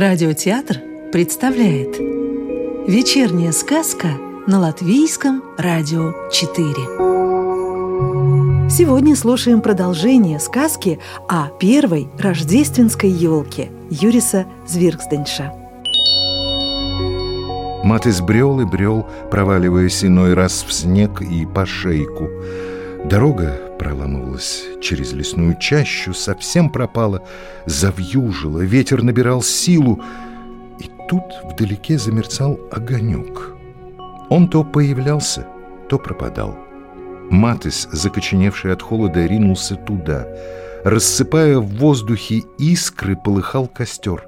Радиотеатр представляет Вечерняя сказка на Латвийском радио 4 Сегодня слушаем продолжение сказки о первой рождественской елке Юриса Звирксденша. Матыс брел и брел, проваливаясь иной раз в снег и по шейку. Дорога проламывалась через лесную чащу, совсем пропала, завьюжила, ветер набирал силу, и тут вдалеке замерцал огонек. Он то появлялся, то пропадал. Матыс, закоченевший от холода, ринулся туда. Рассыпая в воздухе искры, полыхал костер.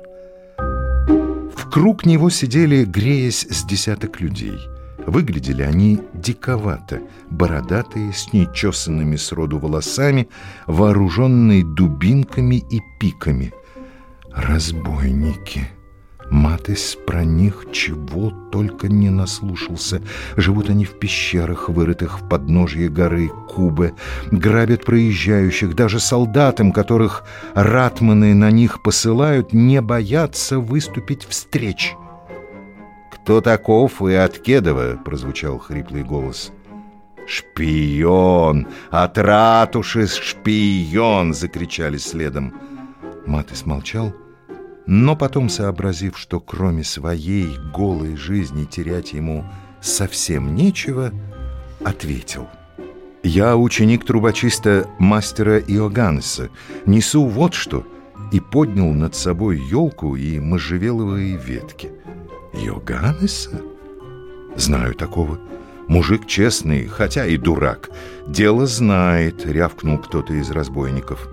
В круг него сидели, греясь, с десяток людей — Выглядели они диковато, бородатые, с нечесанными сроду волосами, вооруженные дубинками и пиками. Разбойники. Матыс про них чего только не наслушался. Живут они в пещерах, вырытых в подножье горы Кубы, грабят проезжающих, даже солдатам, которых ратманы на них посылают, не боятся выступить встреч. «Кто таков и от Кедова?» — прозвучал хриплый голос. «Шпион! От ратуши шпион!» — закричали следом. Матыс молчал, но потом, сообразив, что кроме своей голой жизни терять ему совсем нечего, ответил. «Я ученик трубочиста мастера Иоганнеса. Несу вот что!» и поднял над собой елку и можжевеловые ветки — Йоганнеса? Знаю такого. Мужик честный, хотя и дурак. Дело знает, рявкнул кто-то из разбойников.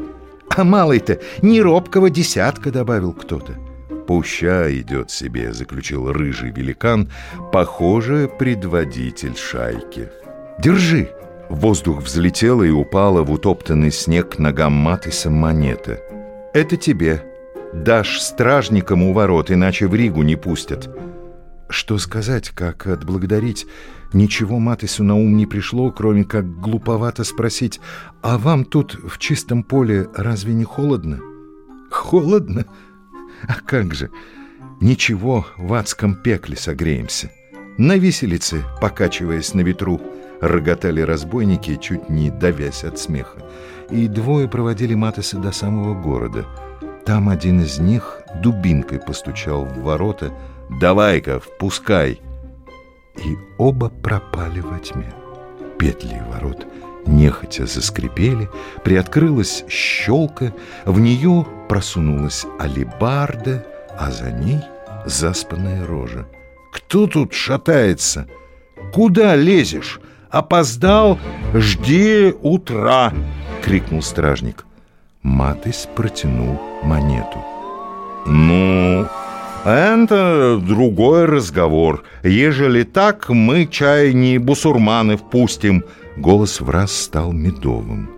А малый-то не робкого десятка, добавил кто-то. Пуща идет себе, заключил рыжий великан, похоже, предводитель шайки. Держи! Воздух взлетела и упала в утоптанный снег ногам Матыса монета. Это тебе. Дашь стражникам у ворот, иначе в Ригу не пустят. Что сказать, как отблагодарить? Ничего Матысу на ум не пришло, кроме как глуповато спросить, «А вам тут в чистом поле разве не холодно?» «Холодно? А как же? Ничего, в адском пекле согреемся». На виселице, покачиваясь на ветру, роготали разбойники, чуть не давясь от смеха. И двое проводили Матыса до самого города. Там один из них дубинкой постучал в ворота, Давай-ка, впускай!» И оба пропали во тьме. Петли ворот нехотя заскрипели, приоткрылась щелка, в нее просунулась алибарда, а за ней заспанная рожа. «Кто тут шатается? Куда лезешь? Опоздал? Жди утра!» — крикнул стражник. Матыс протянул монету. «Ну, это другой разговор. Ежели так, мы чай не бусурманы впустим. Голос в раз стал медовым.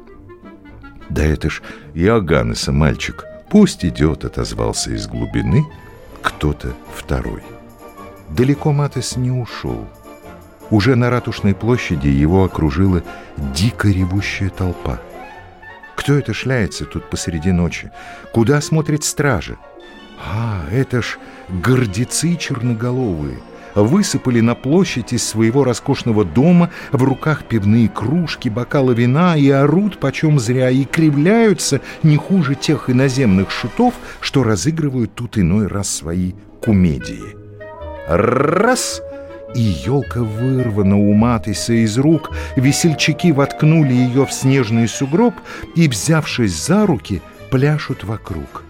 Да это ж Иоганнеса мальчик. Пусть идет, отозвался из глубины кто-то второй. Далеко Матес не ушел. Уже на Ратушной площади его окружила дико ревущая толпа. Кто это шляется тут посреди ночи? Куда смотрит стража? А, это ж гордецы черноголовые высыпали на площадь из своего роскошного дома, в руках пивные кружки, бокалы вина и орут почем зря, и кривляются не хуже тех иноземных шутов, что разыгрывают тут иной раз свои кумедии. Раз! И елка вырвана у Матыса из рук, весельчаки воткнули ее в снежный сугроб и, взявшись за руки, пляшут вокруг.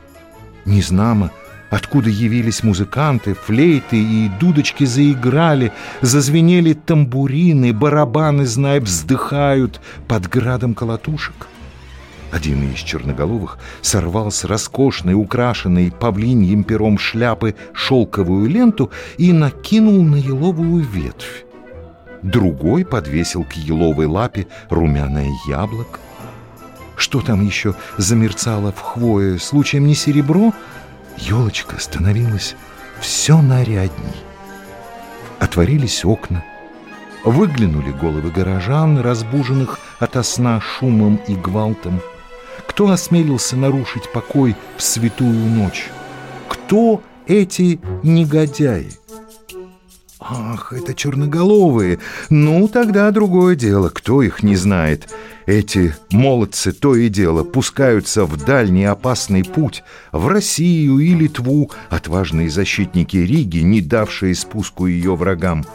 Незнамо Откуда явились музыканты, флейты и дудочки заиграли, зазвенели тамбурины, барабаны, знай, вздыхают под градом колотушек. Один из черноголовых сорвал с роскошной, украшенной павлиньим пером шляпы шелковую ленту и накинул на еловую ветвь. Другой подвесил к еловой лапе румяное яблоко. Что там еще замерцало в хвое? Случаем не серебро — елочка становилась все нарядней. Отворились окна, выглянули головы горожан, разбуженных ото сна шумом и гвалтом. Кто осмелился нарушить покой в святую ночь? Кто эти негодяи? Ах, это черноголовые. Ну, тогда другое дело. Кто их не знает? Эти молодцы то и дело пускаются в дальний опасный путь, в Россию и Литву, отважные защитники Риги, не давшие спуску ее врагам.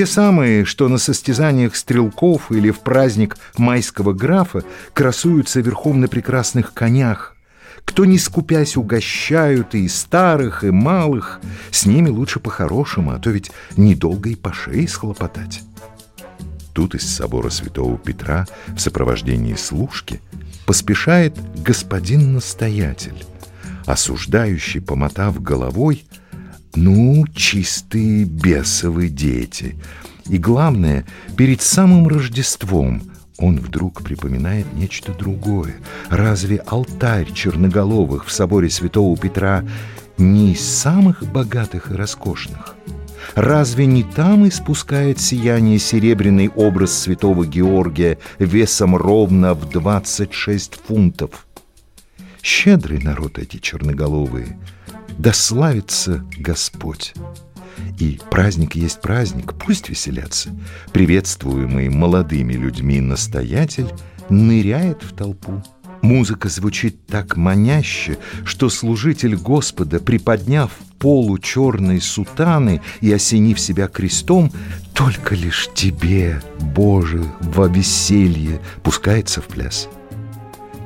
Те самые, что на состязаниях стрелков или в праздник майского графа красуются верхом на прекрасных конях, кто не скупясь угощают и старых, и малых, с ними лучше по-хорошему, а то ведь недолго и по шее схлопотать. Тут из собора святого Петра в сопровождении служки поспешает господин-настоятель, осуждающий, помотав головой, ну, чистые бесовые дети. И главное, перед самым Рождеством он вдруг припоминает нечто другое. Разве алтарь черноголовых в соборе святого Петра не из самых богатых и роскошных? Разве не там испускает сияние серебряный образ святого Георгия весом ровно в 26 фунтов? Щедрый народ эти черноголовые, да славится Господь! И праздник есть праздник, пусть веселятся. Приветствуемый молодыми людьми настоятель ныряет в толпу. Музыка звучит так маняще, что служитель Господа, приподняв полу черной сутаны и осенив себя крестом, только лишь тебе, Боже, во веселье пускается в пляс.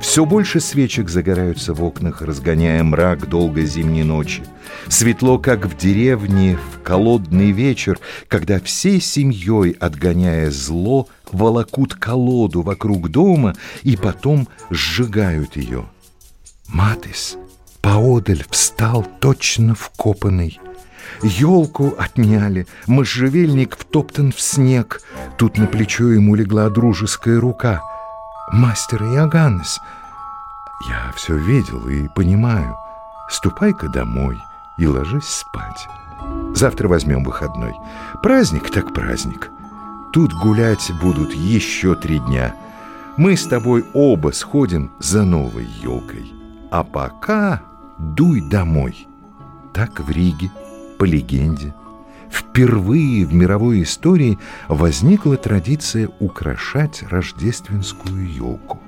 Все больше свечек загораются в окнах, разгоняя мрак долгой зимней ночи. Светло, как в деревне, в колодный вечер, когда всей семьей, отгоняя зло, волокут колоду вокруг дома и потом сжигают ее. Матис поодаль встал точно вкопанный. Елку отняли, можжевельник втоптан в снег. Тут на плечо ему легла дружеская рука. «Мастер Иоганнес, я все видел и понимаю. Ступай-ка домой» и ложись спать. Завтра возьмем выходной. Праздник так праздник. Тут гулять будут еще три дня. Мы с тобой оба сходим за новой елкой. А пока дуй домой. Так в Риге, по легенде, впервые в мировой истории возникла традиция украшать рождественскую елку.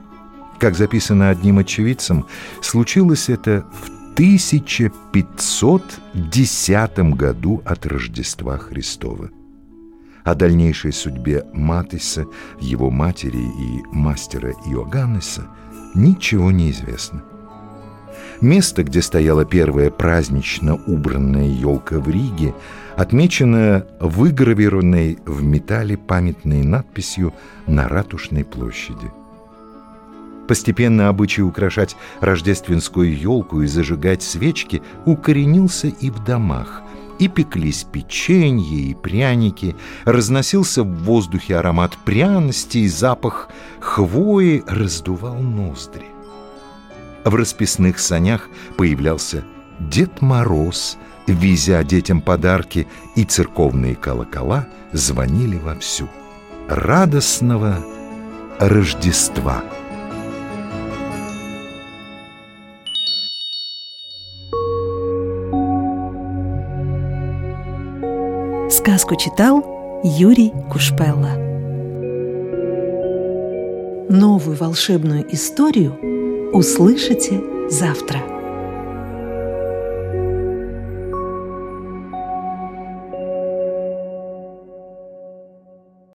Как записано одним очевидцем, случилось это в 1510 году от Рождества Христова. О дальнейшей судьбе Матиса, его матери и мастера Иоганнеса ничего не известно. Место, где стояла первая празднично убранная елка в Риге, отмечено выгравированной в металле памятной надписью на Ратушной площади – Постепенно обычай украшать рождественскую елку и зажигать свечки укоренился и в домах. И пеклись печенье и пряники, разносился в воздухе аромат пряности и запах хвои раздувал ноздри. В расписных санях появлялся Дед Мороз, везя детям подарки, и церковные колокола звонили вовсю. Радостного Рождества! Сказку читал Юрий Кушпелла. Новую волшебную историю услышите завтра.